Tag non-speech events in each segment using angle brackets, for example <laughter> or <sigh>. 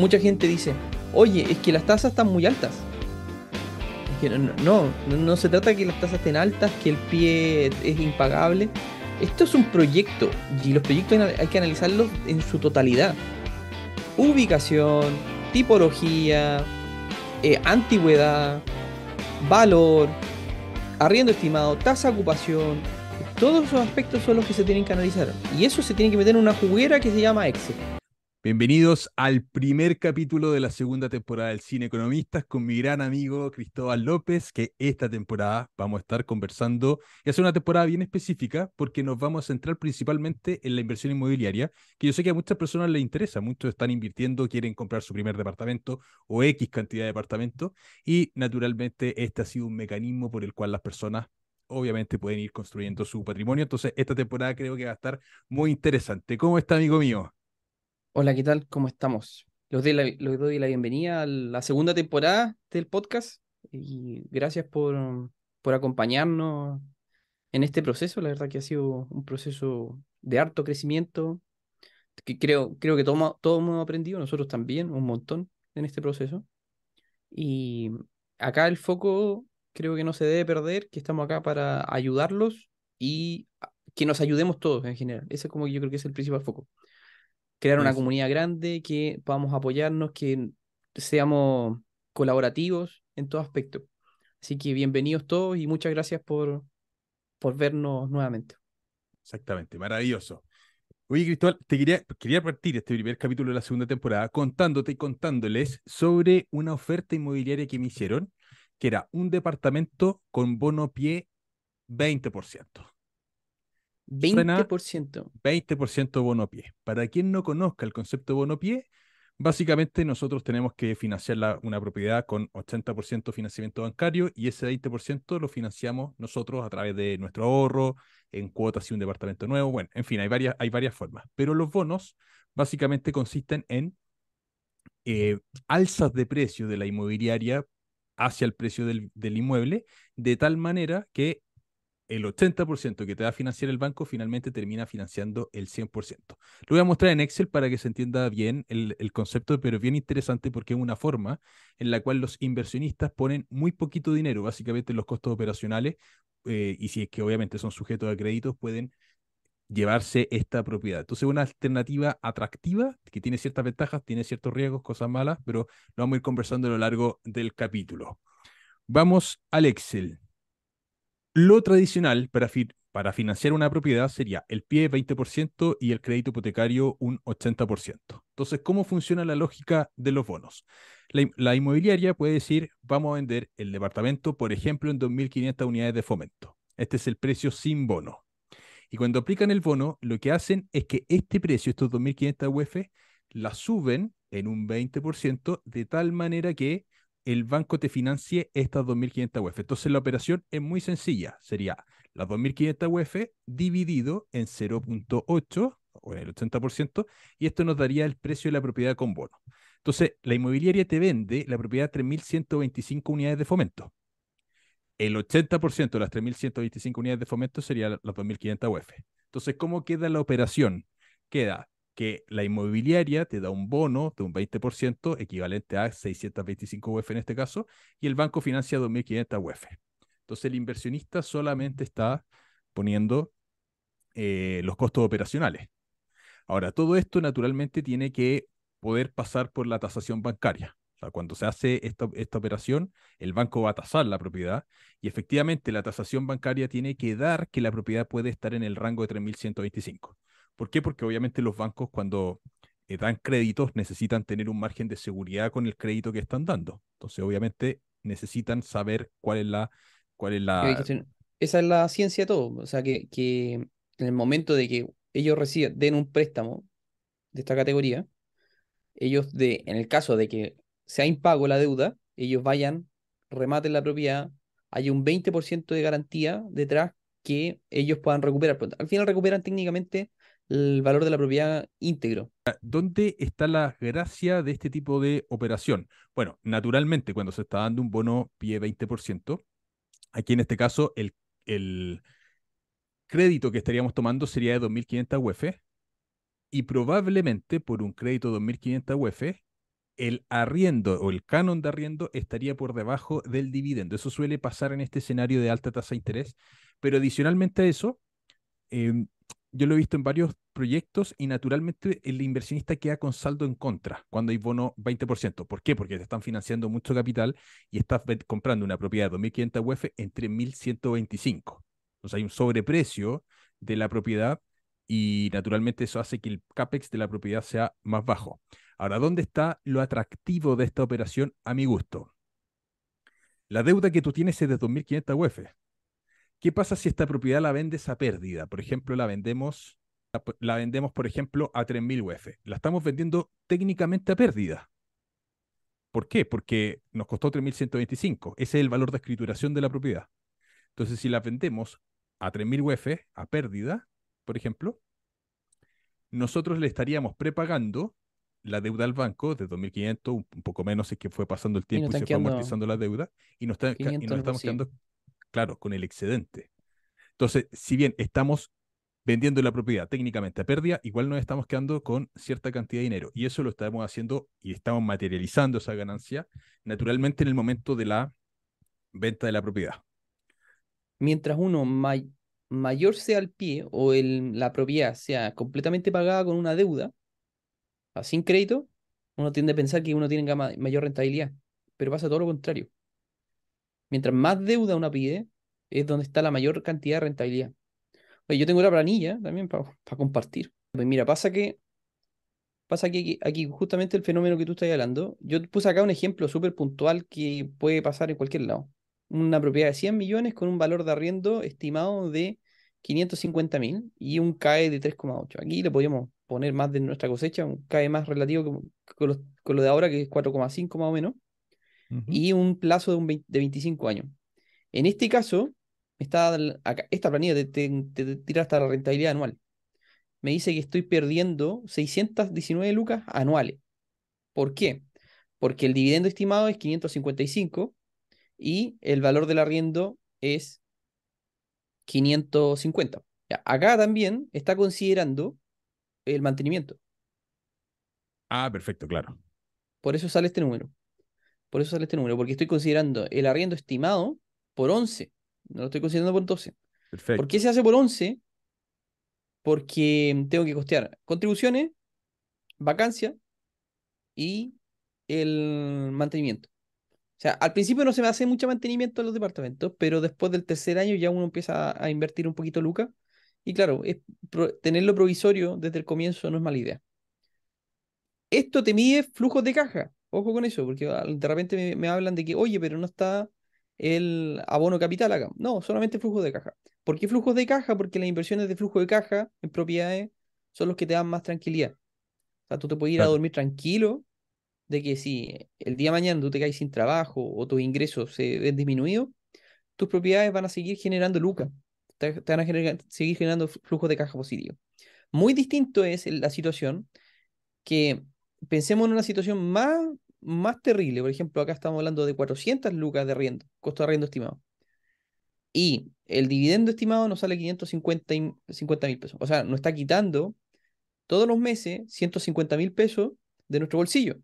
mucha gente dice, oye, es que las tasas están muy altas. Que no, no, no se trata que las tasas estén altas, que el pie es impagable. Esto es un proyecto y los proyectos hay que analizarlos en su totalidad. Ubicación, tipología, eh, antigüedad, valor, arriendo estimado, tasa de ocupación. Todos esos aspectos son los que se tienen que analizar. Y eso se tiene que meter en una juguera que se llama Excel. Bienvenidos al primer capítulo de la segunda temporada del Cine Economistas con mi gran amigo Cristóbal López, que esta temporada vamos a estar conversando y hacer una temporada bien específica porque nos vamos a centrar principalmente en la inversión inmobiliaria, que yo sé que a muchas personas les interesa, muchos están invirtiendo, quieren comprar su primer departamento o X cantidad de departamentos y naturalmente este ha sido un mecanismo por el cual las personas obviamente pueden ir construyendo su patrimonio, entonces esta temporada creo que va a estar muy interesante. ¿Cómo está amigo mío? Hola, ¿qué tal? ¿Cómo estamos? Les doy, la, doy la bienvenida a la segunda temporada del podcast y gracias por, por acompañarnos en este proceso. La verdad que ha sido un proceso de harto crecimiento, que creo, creo que todo, todos hemos aprendido, nosotros también, un montón en este proceso. Y acá el foco creo que no se debe perder, que estamos acá para ayudarlos y que nos ayudemos todos en general. Ese es como yo creo que es el principal foco crear una comunidad grande, que podamos apoyarnos, que seamos colaborativos en todo aspecto. Así que bienvenidos todos y muchas gracias por, por vernos nuevamente. Exactamente, maravilloso. Oye, Cristóbal, te quería, quería partir este primer capítulo de la segunda temporada contándote y contándoles sobre una oferta inmobiliaria que me hicieron, que era un departamento con bono pie 20%. 20%. 20% bono pie. Para quien no conozca el concepto de bono pie, básicamente nosotros tenemos que financiar una propiedad con 80% financiamiento bancario y ese 20% lo financiamos nosotros a través de nuestro ahorro, en cuotas y un departamento nuevo. Bueno, en fin, hay varias, hay varias formas. Pero los bonos básicamente consisten en eh, alzas de precio de la inmobiliaria hacia el precio del, del inmueble, de tal manera que el 80% que te va a financiar el banco finalmente termina financiando el 100%. Lo voy a mostrar en Excel para que se entienda bien el, concepto, pero es bien interesante porque es una forma en la cual los inversionistas ponen muy poquito dinero, básicamente los costos operacionales, eh, y si es que obviamente son sujetos a créditos, pueden llevarse esta propiedad. Entonces, una alternativa atractiva que tiene ciertas ventajas, tiene ciertos riesgos, cosas malas, pero lo vamos a ir conversando a lo largo del capítulo. Vamos al Excel. Lo tradicional para, para financiar una propiedad sería el pie 20% y el crédito hipotecario un 80%. Entonces, ¿cómo funciona la lógica de los bonos? La, inmobiliaria puede decir, vamos a vender el departamento, por ejemplo, en 2.500 unidades de fomento. Este es el precio sin bono. Y cuando aplican el bono, lo que hacen es que este precio, estos 2.500 UF, la suben en un 20% de tal manera que el banco te financie estas 2.500 UF. Entonces la operación es muy sencilla. Sería las 2.500 UF dividido en 0.8 o en el 80% y esto nos daría el precio de la propiedad con bono. Entonces la inmobiliaria te vende la propiedad 3.125 unidades de fomento. El 80% de las 3.125 unidades de fomento sería las 2.500 UF. Entonces, ¿cómo queda la operación? Queda que la inmobiliaria te da un bono de un 20%, equivalente a 625 UF en este caso, y el banco financia 2.500 UF. Entonces el inversionista solamente está poniendo eh, los costos operacionales. Ahora, todo esto naturalmente tiene que poder pasar por la tasación bancaria. Cuando se hace esta, esta operación, el banco va a tasar la propiedad y efectivamente la tasación bancaria tiene que dar que la propiedad puede estar en el rango de 3.125. ¿Por qué? Porque obviamente los bancos cuando eh, dan créditos necesitan tener un margen de seguridad con el crédito que están dando. Entonces, obviamente, necesitan saber cuál es la... Cuál es la... Esa es la ciencia de todo. O sea, que, que en el momento de que ellos reciben, den un préstamo de esta categoría, ellos, de, en el caso de que sea impago la deuda, ellos vayan, rematen la propiedad, hay un 20% de garantía detrás que ellos puedan recuperar. Al final recuperan técnicamente el valor de la propiedad íntegro. ¿Dónde está la gracia de este tipo de operación? Bueno, naturalmente, cuando se está dando un bono pie 20%, aquí en este caso el, el crédito que estaríamos tomando sería de 2.500 UF y probablemente por un crédito de 2.500 UF el arriendo o el canon de arriendo estaría por debajo del dividendo. Eso suele pasar en este escenario de alta tasa de interés, pero adicionalmente a eso, em, yo lo he visto en varios proyectos y naturalmente el inversionista queda con saldo en contra cuando hay bono 20%. ¿Por qué? Porque te están financiando mucho capital y estás comprando una propiedad de 2.500 UF en 3.125. Entonces hay un sobreprecio de la propiedad y naturalmente eso hace que el CAPEX de la propiedad sea más bajo. Ahora, ¿dónde está lo atractivo de esta operación a mi gusto? La deuda que tú tienes es de 2.500 UF. ¿Qué pasa si esta propiedad la vendes a pérdida? Por ejemplo, la vendemos, la, vendemos, por ejemplo, a 3.000 UF. La estamos vendiendo técnicamente a pérdida. ¿Por qué? Porque nos costó 3.125. Ese es el valor de escrituración de la propiedad. Entonces, si la vendemos a 3.000 UF a pérdida, por ejemplo, nosotros le estaríamos prepagando la deuda al banco de 2.500, un poco menos es que fue pasando el tiempo y, se fue amortizando la deuda, y nos, está, y nos estamos quedando claro, con el excedente. Entonces, si bien estamos vendiendo la propiedad técnicamente a pérdida, igual nos estamos quedando con cierta cantidad de dinero. Y eso lo estamos haciendo y estamos materializando esa ganancia naturalmente en el momento de la venta de la propiedad. Mientras uno mayor sea el pie o la propiedad sea completamente pagada con una deuda, sin crédito, uno tiende a pensar que uno tiene mayor rentabilidad, pero pasa todo lo contrario. Mientras más deuda uno pide, es donde está la mayor cantidad de rentabilidad. Oye, yo tengo la planilla también para compartir. Pues mira, pasa que pasa que aquí, justamente el fenómeno que tú estás hablando, yo puse acá un ejemplo súper puntual que puede pasar en cualquier lado. Una propiedad de 100 millones con un valor de arriendo estimado de 550 mil y un CAE de 3,8. Aquí le podríamos poner más de nuestra cosecha, un CAE más relativo con lo de ahora, que es 4,5 más o menos y un plazo de, un de 25 años. En este caso, está esta planilla te, tira hasta la rentabilidad anual. Me dice que estoy perdiendo 619 lucas anuales. ¿Por qué? Porque el dividendo estimado es 555 y el valor del arriendo es 550. acá también está considerando el mantenimiento. Ah, perfecto, claro. Por eso sale este número. Por eso sale este número, porque estoy considerando el arriendo estimado por 11. No lo estoy considerando por 12. Perfecto. ¿Por qué se hace por 11? Porque tengo que costear contribuciones, vacancia y el mantenimiento. O sea, al principio no se me hace mucho mantenimiento en los departamentos, pero después del tercer año ya uno empieza a, invertir un poquito lucas. Y claro, tenerlo provisorio desde el comienzo no es mala idea. Esto te mide flujos de caja. Ojo con eso, porque de repente me, hablan de que, oye, pero no está el abono capital acá. No, solamente flujo de caja. ¿Por qué flujos de caja? Porque las inversiones de flujo de caja en propiedades son los que te dan más tranquilidad. O sea, tú te puedes ir a dormir tranquilo de que si el día de mañana tú te caes sin trabajo o tus ingresos se ven disminuidos, tus propiedades van a seguir generando lucas. Te, van a seguir generando flujos de caja positivo. Muy distinto es la situación que pensemos en una situación más, más terrible. Por ejemplo, acá estamos hablando de 400 lucas de arriendo, costo de arriendo estimado. Y el dividendo estimado nos sale 550 mil pesos. O sea, nos está quitando todos los meses 150 mil pesos de nuestro bolsillo.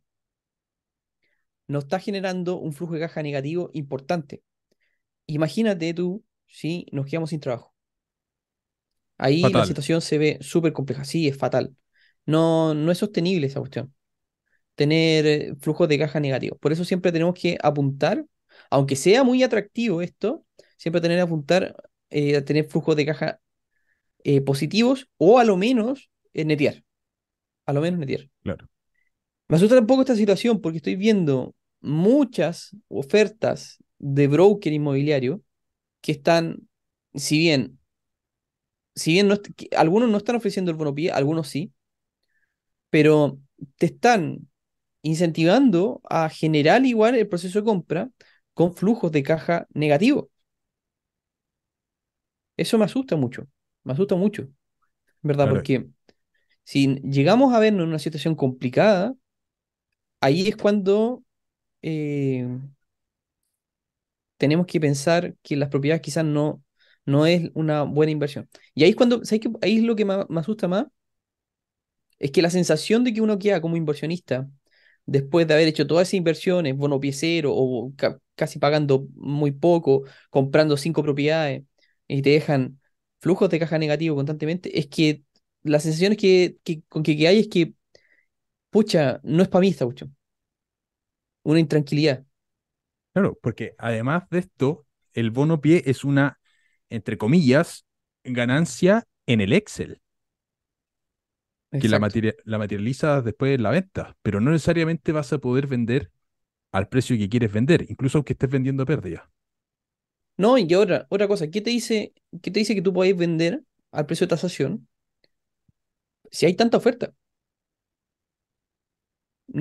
Nos está generando un flujo de caja negativo importante. Imagínate tú si nos quedamos sin trabajo. Ahí la situación se ve súper compleja. Sí, es fatal. No, no es sostenible esa cuestión tener eh, flujos de caja negativos. Por eso siempre tenemos que apuntar, aunque sea muy atractivo esto, siempre tener que apuntar eh, a tener flujos de caja eh, positivos o a lo menos netear. A lo menos netear. Claro. Me asusta un poco esta situación porque estoy viendo muchas ofertas de broker inmobiliario que están, si bien, si bien algunos no están ofreciendo el bono pie, algunos sí, pero te están incentivando a generar igual el proceso de compra con flujos de caja negativos. Eso me asusta mucho, me asusta mucho, ¿verdad? Porque si llegamos a vernos en una situación complicada, ahí es cuando eh, tenemos que pensar que las propiedades quizás no, no es una buena inversión. Y ahí es cuando, ¿sabes qué? Ahí es lo que me, me asusta más, es que la sensación de que uno queda como inversionista después de haber hecho todas esas inversiones, bono pie cero o ca- casi pagando muy poco, comprando cinco propiedades y te dejan flujos de caja negativo constantemente, es que la sensación que, que- con que, hay es que, pucha, no es para mí esta. Una intranquilidad. Claro, porque además de esto, el bono pie es una, entre comillas, ganancia en el Excel, que la, materia- la materializas después en la venta, pero no necesariamente vas a poder vender al precio que quieres vender, incluso aunque estés vendiendo a pérdida. No, y otra, otra cosa, ¿qué te dice, qué te dice que tú podés vender al precio de tasación si hay tanta oferta?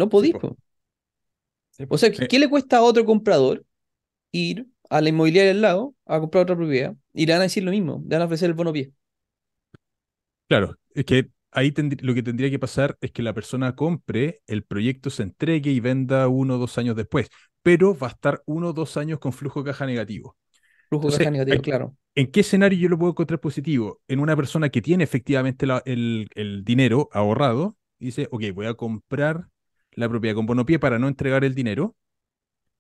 No podís, po. po. Sí, O sea, ¿qué, Eh, qué le cuesta a otro comprador ir a la inmobiliaria al lado a comprar otra propiedad y le van a decir lo mismo, le van a ofrecer el bono pie? claro, es que ahí lo que tendría que pasar es que la persona compre, el proyecto se entregue y venda uno o dos años después, pero va a estar uno o dos años con flujo de caja negativo. Flujo de Entonces, caja negativo, ¿en, claro. en qué escenario yo lo puedo encontrar positivo? En una persona que tiene efectivamente la- el, el dinero ahorrado, dice, ok, voy a comprar la propiedad con bono pie para no entregar el dinero.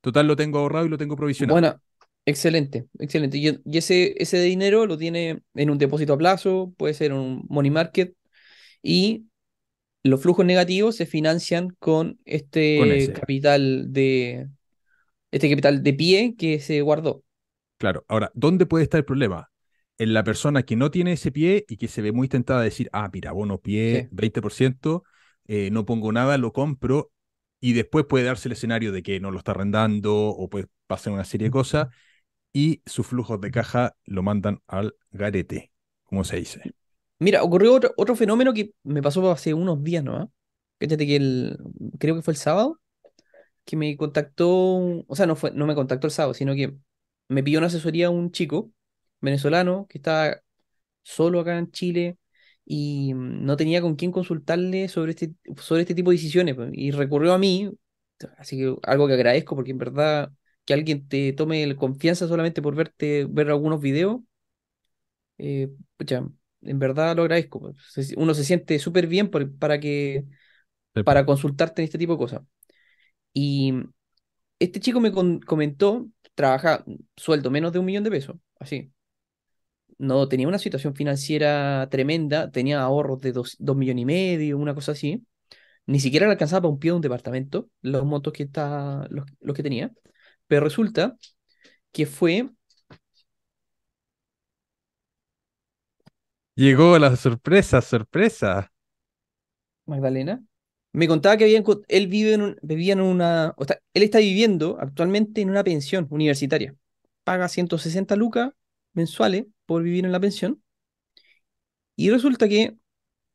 Total, lo tengo ahorrado y lo tengo provisionado. Bueno, excelente, excelente. Y, y ese, ese dinero lo tiene en un depósito a plazo, puede ser un money market, y los flujos negativos se financian con este capital de, este capital de pie que se guardó. Claro, ahora, ¿dónde puede estar el problema? En la persona que no tiene ese pie y que se ve muy tentada a decir, ah, mira, bono pie, Sí. 20%, eh, no pongo nada, lo compro, y después puede darse el escenario de que no lo está arrendando o puede pasar una serie de cosas, y sus flujos de caja lo mandan al garete, como se dice. Mira, ocurrió otro, otro fenómeno que me pasó hace unos días, ¿no? Fíjate que el, creo que fue el sábado, que me contactó, o sea, no fue, no me contactó el sábado, sino que me pidió una asesoría un chico venezolano que estaba solo acá en Chile y mm, no tenía con quién consultarle sobre este, sobre este tipo de decisiones, pues, y recurrió a mí, así que algo que agradezco porque en verdad que alguien te tome confianza solamente por verte, ver algunos videos, eh, pucha, en verdad lo agradezco. pues. Uno se siente súper bien por- para que, Sí, para consultarte en este tipo de cosas. Y este chico me con- comentó, trabaja sueldo menos de un millón de pesos, así. No tenía una situación financiera tremenda, tenía ahorros de dos, dos millones y medio, una cosa así. Ni siquiera le alcanzaba para un pie de un departamento, los montos que está, los, los que tenía. Pero resulta que fue, Llegó la sorpresa, sorpresa. Magdalena, me contaba que él vive en vivía en una, o sea, él está viviendo actualmente en una pensión universitaria. Paga 160 lucas mensuales por vivir en la pensión. Y resulta que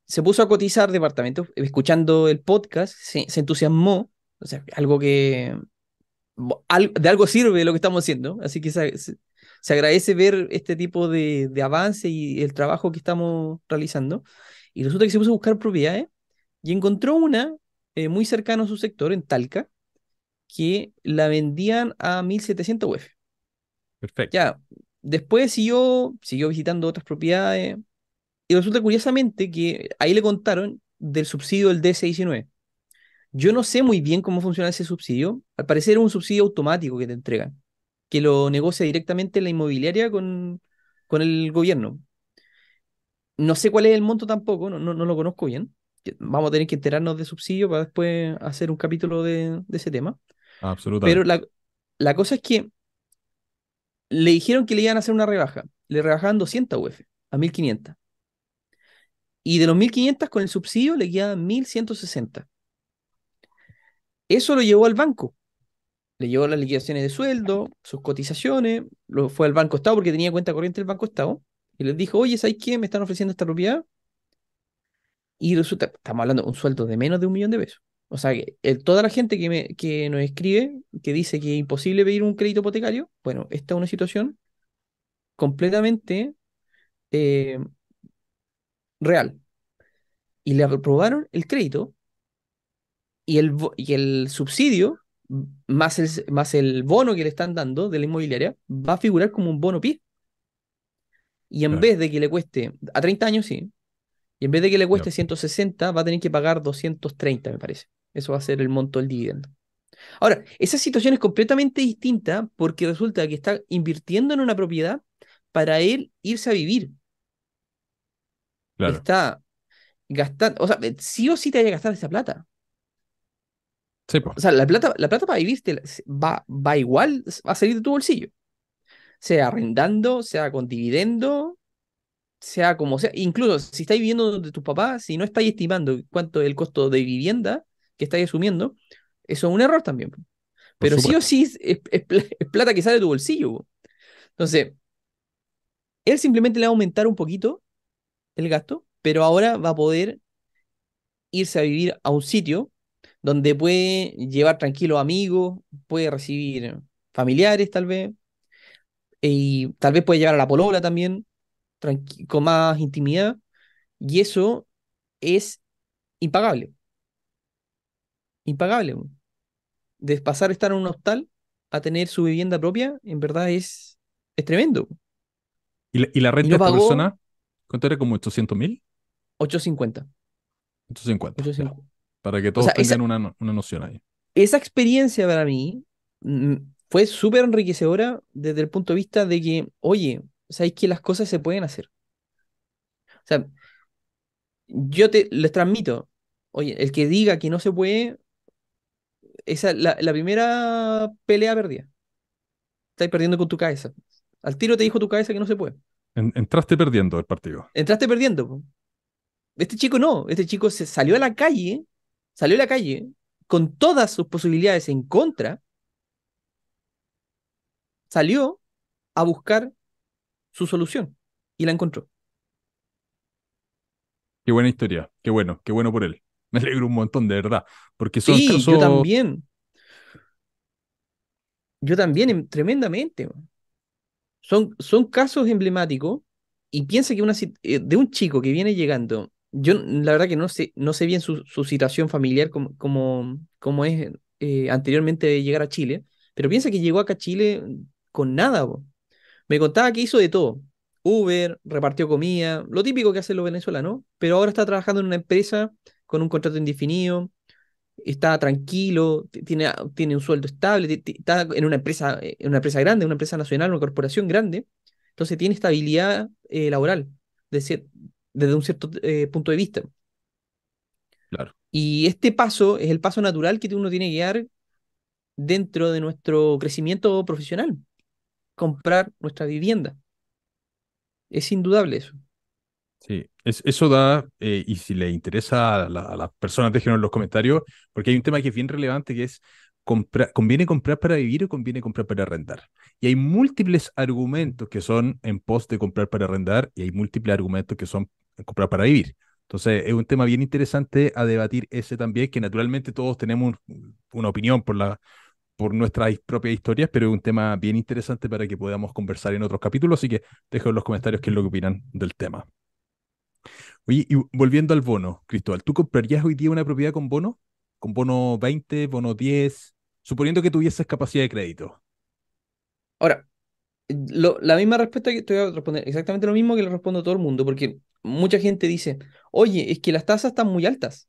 se puso a cotizar departamentos, escuchando el podcast, se, entusiasmó, o sea, algo que, de algo sirve lo que estamos haciendo, así que se agradece ver este tipo de, de avance y el trabajo que estamos realizando. Y resulta que se puso a buscar propiedades y encontró una eh, muy cercana a su sector, en Talca, que la vendían a 1700 UF. Perfecto. Ya, después siguió, siguió visitando otras propiedades y resulta curiosamente que ahí le contaron del subsidio del DC-19. Yo no sé muy bien cómo funciona ese subsidio. Al parecer es un subsidio automático que te entregan, que lo negocia directamente la inmobiliaria con, con el gobierno. No sé cuál es el monto tampoco, no, no, no lo conozco bien. Vamos a tener que enterarnos de subsidio para después hacer un capítulo de, de ese tema. Pero Absolutamente. la, la cosa es que le dijeron que le iban a hacer una rebaja. Le rebajaban 200 UF a 1500. Y de los 1500 con el subsidio le quedaban 1160. Eso lo llevó al banco. Le llevó las liquidaciones de sueldo, sus cotizaciones, lo fue al Banco Estado porque tenía cuenta corriente del Banco Estado. Y les dijo, oye, ¿sabes qué? Me están ofreciendo esta propiedad. Y resulta, estamos hablando de un sueldo de menos de un millón de pesos. O sea, que toda la gente que, me, que nos escribe, que dice que es imposible pedir un crédito hipotecario, bueno, esta es una situación completamente eh, real. Y le aprobaron el crédito y el, y el subsidio, más el, más el bono que le están dando de la inmobiliaria, va a figurar como un bono PIB. Y en Claro. vez de que le cueste, a 30 años sí, y en vez de que le cueste 160, va a tener que pagar 230, me parece. Eso va a ser el monto del dividendo. Ahora, esa situación es completamente distinta porque resulta que está invirtiendo en una propiedad para él irse a vivir. Claro. Está gastando, o sea, sí o sí te vaya a gastar esa plata. Sí. O sea, la plata, la plata para vivir te va, va igual, va a salir de tu bolsillo. Sea arrendando, sea con dividendo, sea como sea. Incluso si estáis viviendo donde tus papás, si no estáis estimando cuánto es el costo de vivienda que estáis asumiendo, eso es un error también. Pero sí o sí es, es- es pla- es plata que sale de tu bolsillo. Entonces, él simplemente le va a aumentar un poquito el gasto, pero ahora va a poder irse a vivir a un sitio donde puede llevar tranquilos amigos, puede recibir familiares tal vez, y tal vez puede llevar a la polola también, con más intimidad, y eso es impagable, impagable. De pasar a estar en un hostal a tener su vivienda propia, en verdad es, es tremendo. ¿Y la, y la Y renta de no esta pagó persona? ¿Cuánto era? ¿Como 800 mil? 850. 850, ya. 850. Para que O todos esa, tengan una, una noción ahí. esa experiencia para mí mm, fue súper enriquecedora desde el punto de vista de que, oye, sabéis que las cosas se pueden hacer. O sea, yo te les transmito, oye, el que diga que no se puede, esa es la, la primera pelea perdida. Estáis perdiendo con tu cabeza. Al tiro te dijo tu cabeza que no se puede. En- entraste perdiendo el partido. Entraste perdiendo. Este chico no, este chico se salió a la calle, salió a la calle con todas sus posibilidades en contra, salió a buscar su solución y la encontró. Qué buena historia. Qué bueno, qué bueno por él. <laughs> Me alegro un montón, de verdad. Porque son Sí, yo casos. también, yo también, em- tremendamente. Son, son casos emblemáticos y piensa que una, eh, de un chico que viene llegando, yo la verdad que no sé, no sé bien su, situación familiar como, como, como es eh, anteriormente de llegar a Chile, pero piensa que llegó acá a Chile con nada. Me contaba que hizo de todo. Uber, repartió comida, lo típico que hacen los venezolanos, pero ahora está trabajando en una empresa con un contrato indefinido, está tranquilo, tiene, a- tiene un sueldo estable, está en una empresa, eh, en una empresa grande, una empresa nacional, una corporación grande, entonces tiene estabilidad eh, laboral de cier- desde un cierto eh, punto de vista. Claro. Y este paso es el paso natural que uno tiene que dar dentro de nuestro crecimiento profesional, comprar nuestra vivienda. Es indudable eso. Sí, es, eso da, eh, y si le interesa a, la- a las personas, déjenlo en los comentarios, porque hay un tema que es bien relevante, que es, compra- ¿conviene comprar para vivir o conviene comprar para arrendar? Y hay múltiples argumentos que son en pos de comprar para arrendar y hay múltiples argumentos que son comprar para vivir. Entonces, es un tema bien interesante a debatir ese también, que naturalmente todos tenemos un- una opinión por la, por nuestras propias historias, pero es un tema bien interesante para que podamos conversar en otros capítulos, así que dejo en los comentarios qué es lo que opinan del tema. Oye, y volviendo al bono, Cristóbal, ¿tú comprarías hoy día una propiedad con bono? ¿Con bono 20, bono 10? Suponiendo que tuvieses capacidad de crédito. Ahora, la misma respuesta que te voy a responder, exactamente lo mismo que le respondo a todo el mundo, porque mucha gente dice, oye, es que las tasas están muy altas.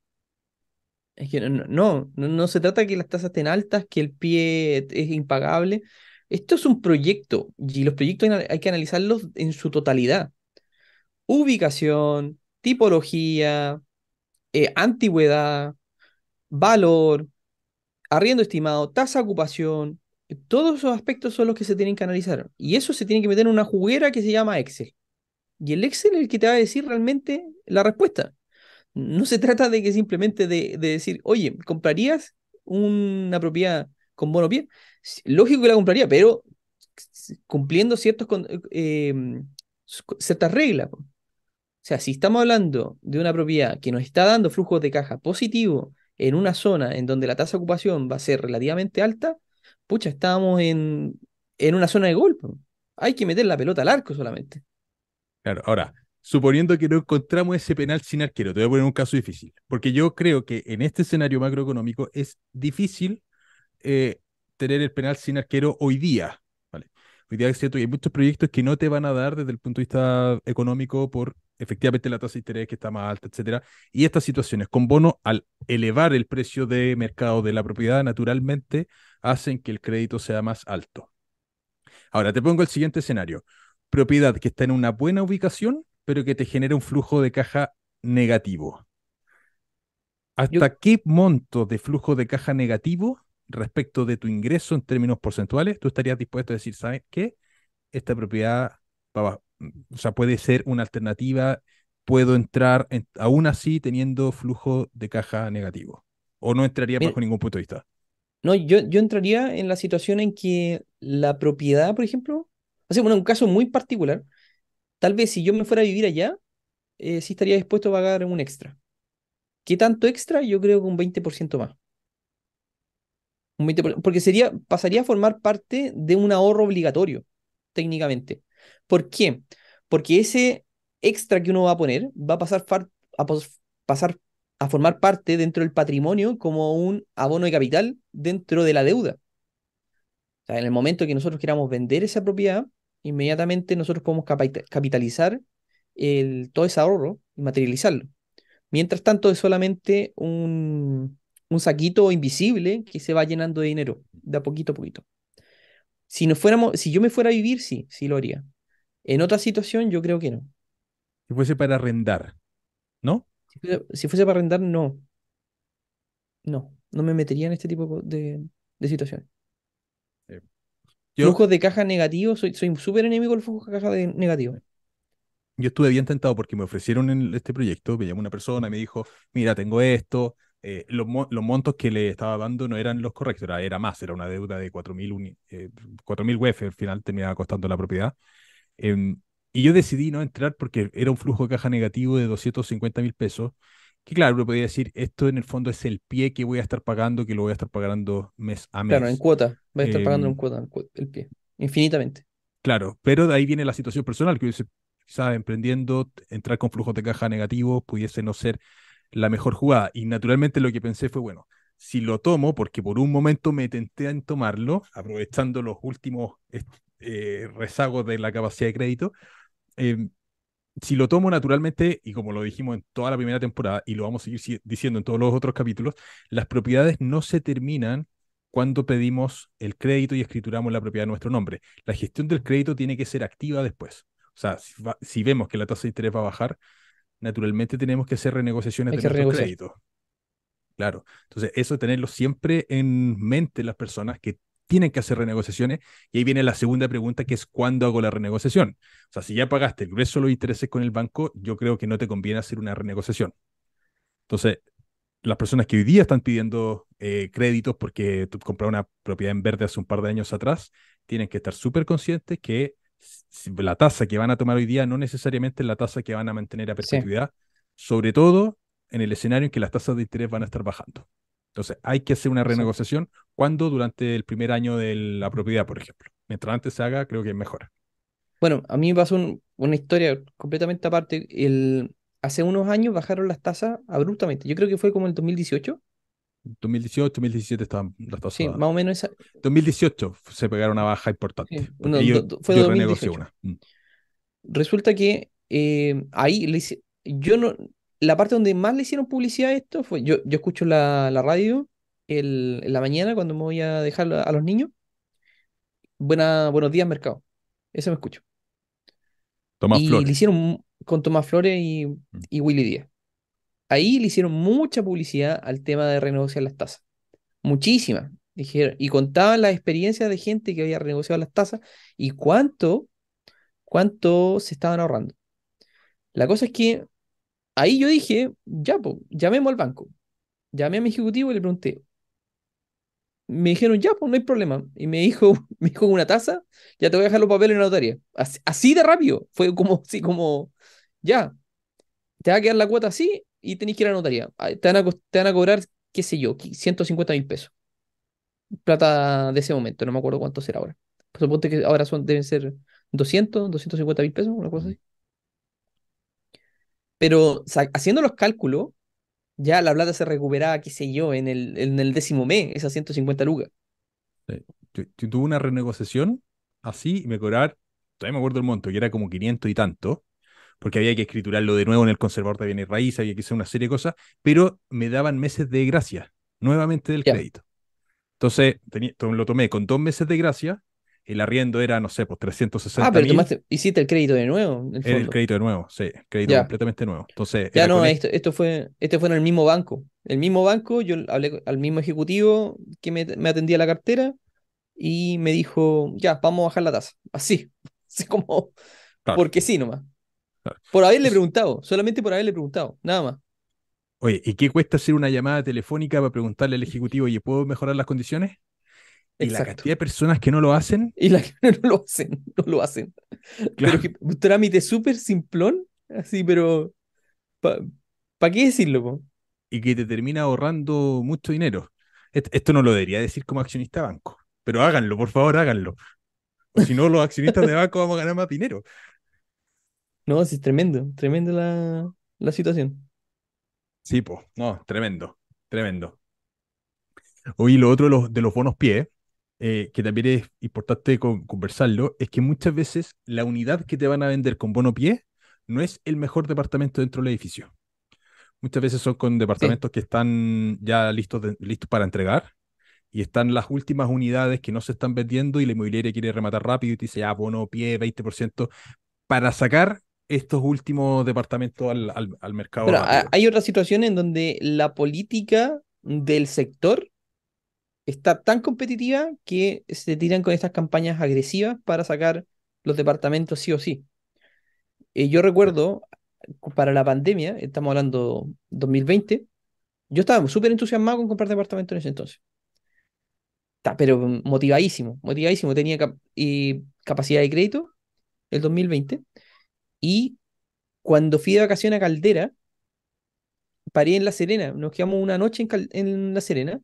Es que no, no, se trata de que las tasas estén altas, que el pie es impagable. Esto es un proyecto y los proyectos hay que analizarlos en su totalidad. Ubicación, tipología, eh, antigüedad, valor, arriendo estimado, tasa de ocupación, todos esos aspectos son los que se tienen que analizar. Y eso se tiene que meter en una juguera que se llama Excel. Y el Excel es el que te va a decir realmente la respuesta. No se trata de que simplemente de, de decir, oye, ¿comprarías una propiedad con? Sí, Lógico que la compraría, pero cumpliendo ciertos, eh, ciertas reglas. O sea, si estamos hablando de una propiedad que nos está dando flujos de caja positivo en una zona en donde la tasa de ocupación va a ser relativamente alta, pucha, estamos en, en una zona de golpe. Hay que meter la pelota al arco solamente. Claro, ahora, suponiendo que no encontramos ese penal sin arquero, te voy a poner un caso difícil, porque yo creo que en este escenario macroeconómico es difícil eh, tener el penal sin arquero hoy día. ¿vale? Hoy día es cierto que hay muchos proyectos que no te van a dar desde el punto de vista económico por efectivamente la tasa de interés que está más alta, etcétera. Y estas situaciones con bono, al elevar el precio de mercado de la propiedad, naturalmente hacen que el crédito sea más alto. Ahora, te pongo el siguiente escenario. Propiedad que está en una buena ubicación, pero que te genera un flujo de caja negativo. ¿Hasta qué monto de flujo de caja negativo respecto de tu ingreso en términos porcentuales tú estarías dispuesto a decir, ¿sabes qué? Esta propiedad o sea, puede ser una alternativa, puedo entrar aún así teniendo flujo de caja negativo. ¿O no entraría bajo ningún punto de vista? No, yo, yo entraría en la situación en que la propiedad, por ejemplo, o bueno, un caso muy particular, tal vez si yo me fuera a vivir allá, eh, sí estaría dispuesto a pagar un extra. ¿Qué tanto extra? Yo creo que un 20% más. Un 20%, porque sería, pasaría a formar parte de un ahorro obligatorio, técnicamente. ¿Por qué? Porque ese extra que uno va a poner va a pasar, a pasar a formar parte dentro del patrimonio como un abono de capital dentro de la deuda. En el momento que nosotros queramos vender esa propiedad, inmediatamente nosotros podemos capitalizar el, todo ese ahorro y materializarlo. Mientras tanto, es solamente un, un saquito invisible que se va llenando de dinero, de a poquito a poquito. Si, no fuéramos, si yo me fuera a vivir, sí, sí lo haría. En otra situación, yo creo que no. Si fuese para arrendar, ¿no? Si fuese, para arrendar, no. No, no me metería en este tipo de, de situaciones. Eh, flujos de caja negativos, soy súper enemigo del flujo de caja de negativo. Yo estuve bien tentado porque me ofrecieron en este proyecto, me llamó una persona, me dijo, mira, tengo esto, eh, los, montos que le estaba dando no eran los correctos, era, más, era una deuda de 4.000 eh, 4.000 UF, al final terminaba costando la propiedad. Em, y yo decidí no entrar porque era un flujo de caja negativo de 250 mil pesos, que claro, me podía decir, esto en el fondo es el pie que voy a estar pagando, que lo voy a estar pagando mes a mes. Claro, en cuota, voy a estar pagando en em, cuota el pie, infinitamente. Claro, pero de ahí viene la situación personal, que quizás emprendiendo, entrar con flujos de caja negativos pudiese no ser la mejor jugada. Y naturalmente lo que pensé fue, bueno, si lo tomo, porque por un momento me tenté en tomarlo, aprovechando los últimos eh, rezagos de la capacidad de crédito, em, si lo tomo naturalmente, y como lo dijimos en toda la primera temporada, y lo vamos a seguir diciendo en todos los otros capítulos, las propiedades no se terminan cuando pedimos el crédito y escrituramos la propiedad de nuestro nombre. La gestión del crédito tiene que ser activa después. O sea, si, vemos que la tasa de interés va a bajar, naturalmente tenemos que hacer renegociaciones de nuestro crédito. Claro. Entonces, eso tenerlo siempre en mente las personas que tienen que hacer renegociaciones. Y ahí viene la segunda pregunta, que es ¿cuándo hago la renegociación? O sea, si ya pagaste el grueso de los intereses con el banco, yo creo que no te conviene hacer una renegociación. Entonces, las personas que hoy día están pidiendo eh, créditos porque tú compraron una propiedad en verde hace un par de años atrás, tienen que estar súper conscientes que la tasa que van a tomar hoy día no necesariamente es la tasa que van a mantener a perpetuidad, sobre todo en el escenario en que las tasas de interés van a estar bajando. Entonces, hay que hacer una renegociación cuando durante el primer año de la propiedad, por ejemplo. Mientras antes se haga, creo que es mejor. Bueno, a mí me pasó una historia completamente aparte. El, hace unos años bajaron las tasas abruptamente. Yo creo que fue como el 2018. 2018, 2017 estaban las tasas. Sí, más o menos esa. 2018 se pegaron una baja importante. fue 2018. Una. Mm. Resulta que eh, ahí le hice, yo no, la parte donde más le hicieron publicidad a esto fue, yo, yo escucho la, radio en la mañana cuando me voy a dejar a, los niños. Buena, buenos días, mercado. Eso me escucho. Tomás y le hicieron con Tomás Flores y, mm. y Willy Díaz. Ahí le hicieron mucha publicidad al tema de renegociar las tasas. Muchísima. Dijeron, y contaban las experiencias de gente que había renegociado las tasas y cuánto, cuánto se estaban ahorrando. La cosa es que ahí yo dije, ya, pues, llamemos al banco. Llamé a mi ejecutivo y le pregunté. Me dijeron, ya, pues no hay problema. Y me dijo, <laughs> me dijo una taza, ya te voy a dejar los papeles en la notaría. Así, de rápido. Fue como, así como, ya, te va a quedar la cuota así y tenés que ir a la notaría. Te van a, te van a cobrar, qué sé yo, 150 mil pesos. Plata de ese momento, no me acuerdo cuánto será ahora. Suponte que ahora son, deben ser 200, 250 mil pesos, una cosa así. Pero haciendo los cálculos, ya la plata se recuperaba, qué sé yo, en el, en el décimo mes, esas 150 lucas. Yo, tuve una renegociación así y me cobraron, todavía me acuerdo el monto, que era como 500 y tanto, porque había que escriturarlo de nuevo en el conservador de bienes raíces, había que hacer una serie de cosas, pero me daban meses de gracia nuevamente del crédito. Entonces, tenía- lo tomé con dos meses de gracia, el arriendo era, no sé, pues 360 Ah, pero tomaste, hiciste el crédito de nuevo, en el era el fondo. crédito de nuevo, sí, crédito Ya. completamente nuevo. Entonces, Ya no, esto, esto fue, este fue en el mismo banco. El mismo banco, yo hablé al mismo ejecutivo que me, me atendía la cartera y me dijo, ya, vamos a bajar la tasa. Así, <laughs> así como, Claro. porque sí nomás. Claro. Por haberle preguntado, solamente por haberle preguntado, nada más. Oye, ¿y qué cuesta hacer una llamada telefónica para preguntarle al ejecutivo, oye, ¿puedo mejorar las condiciones? Y la cantidad de personas que no lo hacen, Y la que <laughs> no lo hacen, no lo hacen. claro, Pero que un trámite súper simplón, así, pero ¿para qué decirlo? po? y que te termina ahorrando mucho dinero. Esto no lo debería decir como accionista de banco, pero háganlo, por favor, háganlo. O si no, los accionistas de banco vamos a ganar más dinero. No, sí, es tremendo, tremenda la, la situación. Sí, pues, no, tremendo, tremendo. Oye, lo otro de los, de los bonos pie, eh, que también es importante con- conversarlo, es que muchas veces la unidad que te van a vender con bono pie no es el mejor departamento dentro del edificio. Muchas veces son con departamentos que están ya listos, de- listos para entregar y están las últimas unidades que no se están vendiendo y la inmobiliaria quiere rematar rápido y te dice, ya, bono pie, 20%, para sacar estos últimos departamentos al, al- al mercado Pero rápido. hay otras situaciones en donde la política del sector está tan competitiva que se tiran con estas campañas agresivas para sacar los departamentos sí o sí. Eh, yo recuerdo, para la pandemia, estamos hablando 2020, yo estaba súper entusiasmado con comprar departamentos en ese entonces. Ta, pero motivadísimo, motivadísimo. Tenía cap- capacidad de crédito el 2020. Y cuando fui de vacaciones a Caldera, paré en La Serena. Nos quedamos una noche en, en La Serena.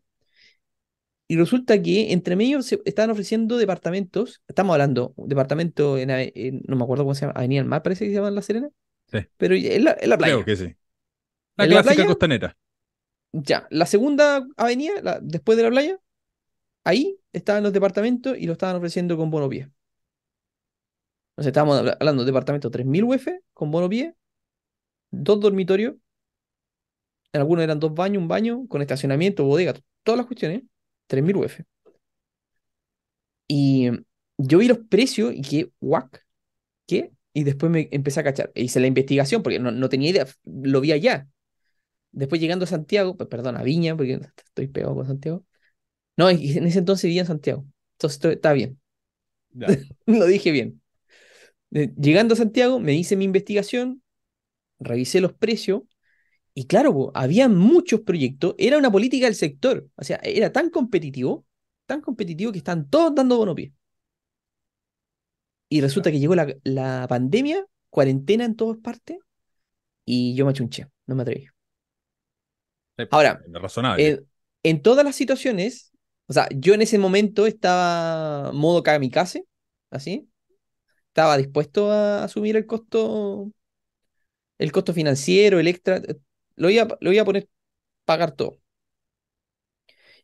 Y resulta que entre medio se estaban ofreciendo departamentos. Estamos hablando, departamento en, en- no me acuerdo cómo se llama, Avenida del Mar, parece que se llama en La Serena. Sí. Pero en la, en la playa. Creo que sí. La ¿En la clásica playa? costanera. Ya, la segunda avenida, la- después de la playa, ahí estaban los departamentos y lo estaban ofreciendo con bono pie. O sea, estábamos habla- hablando de departamentos 3.000 UF con bono pie, dos dormitorios, en algunos eran dos baños, un baño, con estacionamiento, bodega, todas las cuestiones, 3.000 UF. Y yo vi los precios y que, guac, ¿qué? Y después me empecé a cachar. E hice la investigación porque no, no tenía idea, lo vi allá. Después llegando a Santiago, pues, perdón, a Viña, porque estoy pegado con Santiago. No, en ese entonces vivía en Santiago. Entonces está bien, <laughs> lo dije bien. Eh, Llegando a Santiago, me hice mi investigación, revisé los precios y claro, po, había muchos proyectos, era una política del sector, o sea, era tan competitivo, tan competitivo que están todos dando bono pie. Y resulta que llegó la, la pandemia, cuarentena en todas partes y yo me achunché, no me atreví. Ahora, Es razonable. En, en todas las situaciones, o sea, yo en ese momento estaba modo kamikaze, así. Estaba dispuesto a asumir el costo, el costo financiero, el extra. Eh, Lo iba, lo iba a poner, pagar todo.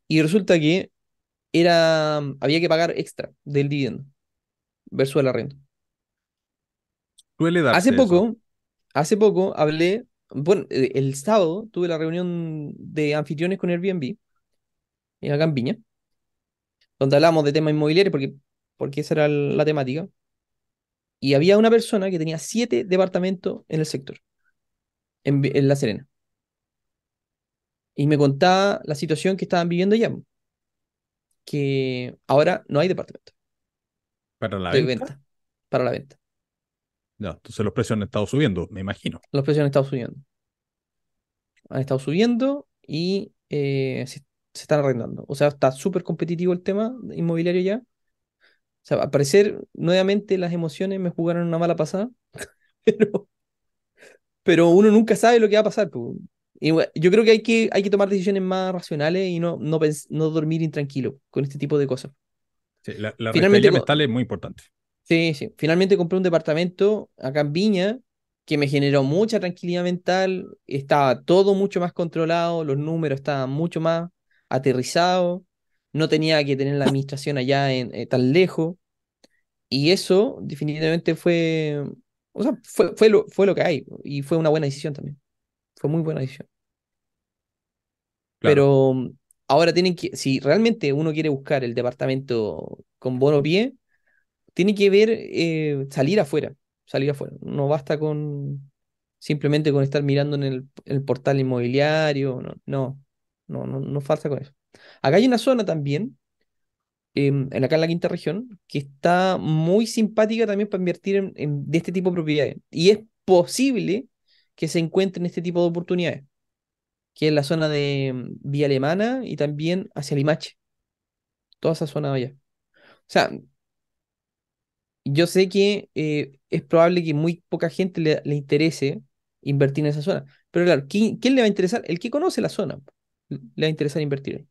Y resulta que era, había que pagar extra del dividendo versus el darse Hace eso. poco, hace poco hablé, bueno, eh, el sábado tuve la reunión de anfitriones con Airbnb, en acá en Viña, donde hablamos de temas inmobiliarios, porque, porque esa era la temática. Y había una persona que tenía siete departamentos en el sector, en La Serena. Y me contaba la situación que estaban viviendo allá, que ahora no hay departamento Para la venta. venta para la venta. Ya, entonces los precios han estado subiendo, me imagino. Los precios han estado subiendo. Han estado subiendo y eh, se, se están arrendando. O sea, está súper competitivo el tema inmobiliario ya. O sea, al parecer, nuevamente las emociones me jugaron una mala pasada. <laughs> Pero, pero uno nunca sabe lo que va a pasar. po. Y bueno, yo creo que hay que, hay que tomar decisiones más racionales y no, no, no dormir intranquilo con este tipo de cosas. Sí, la la Finalmente, mental es muy importante. Sí, sí. Finalmente compré un departamento acá en Viña que me generó mucha tranquilidad mental. Estaba todo mucho más controlado, los números estaban mucho más aterrizados. No tenía que tener la administración allá en, eh, tan lejos. Y eso definitivamente fue, O sea, fue, fue, lo, fue lo que hay y fue una buena decisión también. Fue muy buena decisión. Pero ahora tienen que, si realmente uno quiere buscar el departamento con bono pie, tiene que ver eh, salir afuera, salir afuera. No basta con simplemente con estar mirando en el, el portal inmobiliario, no, no, no, no, no falta con eso. Acá hay una zona también, em, en acá en la quinta región, que está muy simpática también para invertir en, en- de este tipo de propiedades. Y es posible que se encuentren este tipo de oportunidades, que es la zona de Vía Alemana y también hacia Limache, toda esa zona de allá. O sea, yo sé que eh, es probable que muy poca gente le, le interese invertir en esa zona, pero claro, ¿quién, quién le va a interesar? El que conoce la zona, le va a interesar invertir ahí.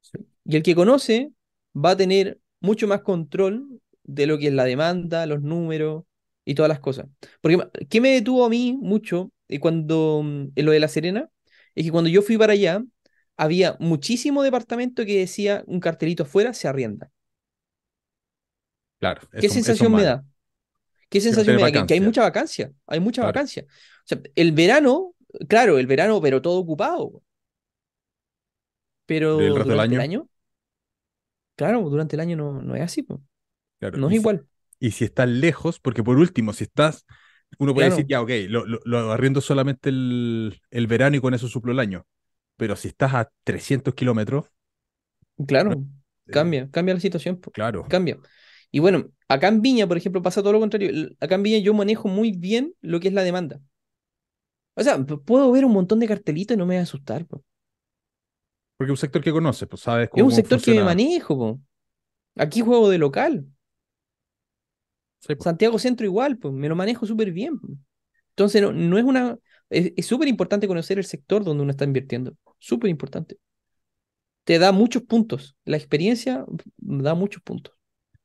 sí, Y el que conoce va a tener mucho más control de lo que es la demanda, los números y todas las cosas. Porque, ¿qué me detuvo a mí mucho cuando, mm, en lo de La Serena? Es que cuando yo fui para allá, había muchísimo departamento que decía un cartelito afuera, se arrienda. claro, ¿Qué eso, eso es sensación me da? ¿Qué sensación me da? Que, que hay mucha vacancia, hay mucha claro. vacancia. O sea, el verano, claro, el verano, pero todo ocupado. Pero el resto del durante el año, año, claro, durante el año no, no es así, claro. No es Y si, igual. y si estás lejos, porque por último, si estás, uno puede decir, ya, ok, lo, lo, lo arriendo solamente el, el verano y con eso suplo el año. Pero si estás a 300 kilómetros, claro, eh, cambia, cambia la situación, claro, Cambia. Y bueno, acá en Viña, por ejemplo, pasa todo lo contrario. Acá en Viña yo manejo muy bien lo que es la demanda. O sea, puedo ver un montón de cartelitos y no me voy a asustar, po. porque es un sector que conoces, pues sabes Es un cómo sector que me manejo, po. Aquí juego de local. Sí, pues. Santiago Centro igual, pues me lo manejo súper bien. Entonces, no, no es una. Es súper importante conocer el sector donde uno está invirtiendo. Súper importante. Te da muchos puntos. La experiencia da muchos puntos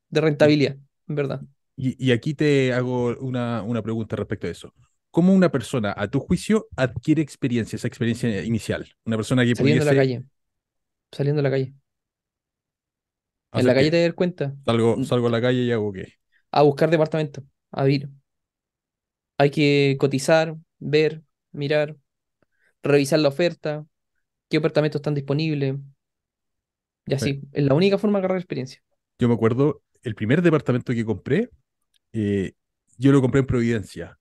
de rentabilidad, en verdad. y- y aquí te hago una, una pregunta respecto a eso. ¿Cómo una persona, a tu juicio, adquiere experiencia, esa experiencia inicial? Una persona que Saliendo a la calle. Saliendo a la calle. En la calle te das cuenta. Salgo, mm, salgo a la calle y hago qué. A buscar departamento. A ver. Hay que cotizar, ver, mirar, revisar la oferta, qué apartamentos están disponibles. Y así. Es la única forma de agarrar experiencia. Yo me acuerdo, el primer departamento que compré, eh, yo lo compré en Providencia.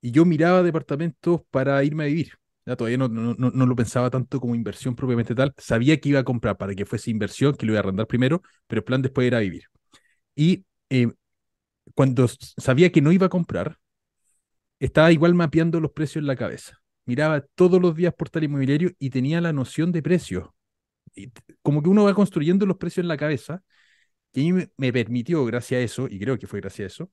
Y yo miraba departamentos para irme a vivir. Ya, todavía no, no, no, no lo pensaba tanto como inversión propiamente tal. Sabía que iba a comprar para que fuese inversión, que lo iba a arrendar primero, pero el plan después era vivir. Y eh, cuando sabía que no iba a comprar, estaba igual mapeando los precios en la cabeza. Miraba todos los días portal inmobiliario y tenía la noción de precios. Como que uno va construyendo los precios en la cabeza, me, me permitió, gracias a eso, y creo que fue gracias a eso,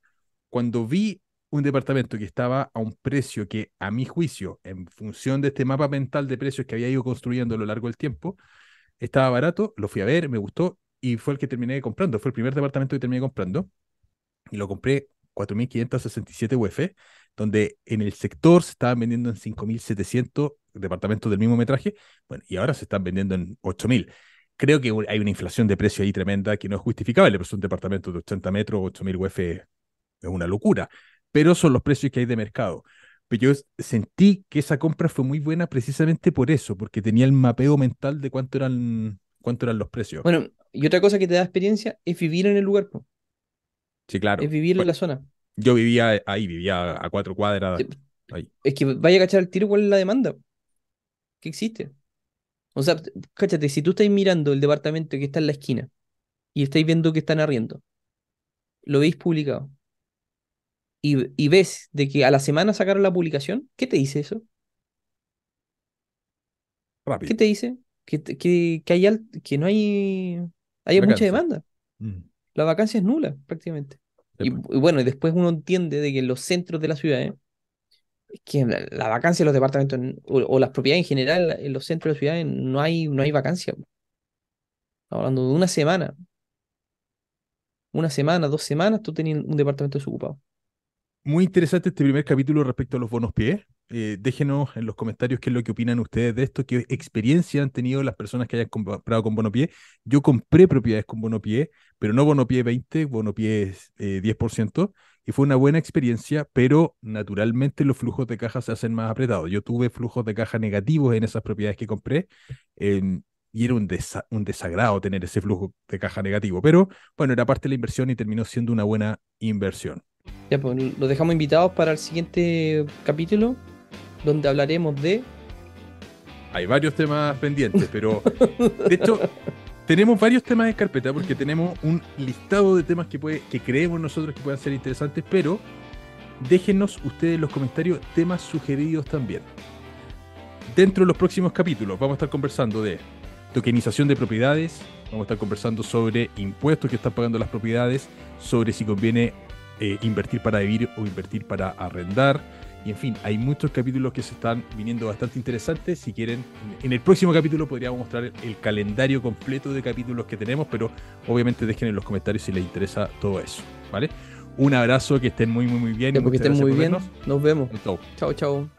cuando vi un departamento que estaba a un precio que, a mi juicio, en función de este mapa mental de precios que había ido construyendo a lo largo del tiempo, estaba barato, lo fui a ver, me gustó y fue el que terminé comprando. Fue el primer departamento que terminé comprando y lo compré 4.567 UF, donde en el sector se estaban vendiendo en 5.700 departamentos del mismo metraje, bueno, y ahora se están vendiendo en 8.000. Creo que hay una inflación de precio ahí tremenda que no es justificable, pero son departamentos de 80 metros, 8.000 UF es una locura, pero son los precios que hay de mercado. Pero yo sentí que esa compra fue muy buena precisamente por eso, porque tenía el mapeo mental de cuánto eran, cuánto eran los precios. Bueno, y otra cosa que te da experiencia es vivir en el lugar. Sí, claro. Es vivir en la zona. yo vivía ahí, vivía a cuatro cuadras ahí. Es que vaya a cachar el tiro cuál es la demanda que existe. O sea, cáchate, si tú estás mirando el departamento que está en la esquina y estáis viendo que están arriendo, lo veis publicado y, y ves de que a la semana sacaron la publicación, ¿qué te dice eso? ¿Qué Rápido. te dice? Que, que, que, hay que no hay, hay mucha demanda. Mm, La vacancia es nula, prácticamente. sí, Y, pues. y bueno, y después uno entiende de que en los centros de la ciudad, ¿eh? es que la, la vacancia de los departamentos en- o, o las propiedades en general en los centros de la ciudad no hay, no hay vacancia. Estamos hablando de una semana, una semana, dos semanas, tú tenías un departamento desocupado. Muy interesante este primer capítulo respecto a los bonos pie. Eh, déjenos en los comentarios qué es lo que opinan ustedes de esto, qué experiencia han tenido las personas que hayan comprado con Bonopié. Yo compré propiedades con Bonopié, pero no Bonopié 20, Bonopié eh, 10%, y fue una buena experiencia, pero naturalmente los flujos de caja se hacen más apretados. Yo tuve flujos de caja negativos en esas propiedades que compré. y era un, un desagrado tener ese flujo de caja negativo, pero bueno, era parte de la inversión y terminó siendo una buena inversión. Ya, pues los dejamos invitados para el siguiente capítulo, donde hablaremos de. Hay varios temas pendientes, pero de hecho, tenemos varios temas en carpeta porque tenemos un listado de temas que, puede, que creemos nosotros que puedan ser interesantes, pero déjenos ustedes en los comentarios temas sugeridos también. Dentro de los próximos capítulos vamos a estar conversando de tokenización de propiedades, vamos a estar conversando sobre impuestos que están pagando las propiedades, sobre si conviene eh, invertir para vivir o invertir para arrendar. Y en fin, hay muchos capítulos que se están viniendo bastante interesantes. Si quieren, en el próximo capítulo podríamos mostrar el, calendario completo de capítulos que tenemos, pero obviamente dejen en los comentarios si les interesa todo eso. ¿Vale? Un abrazo, que estén muy, muy, muy bien. Que estén muy bien. Nos vemos. Chao, chao.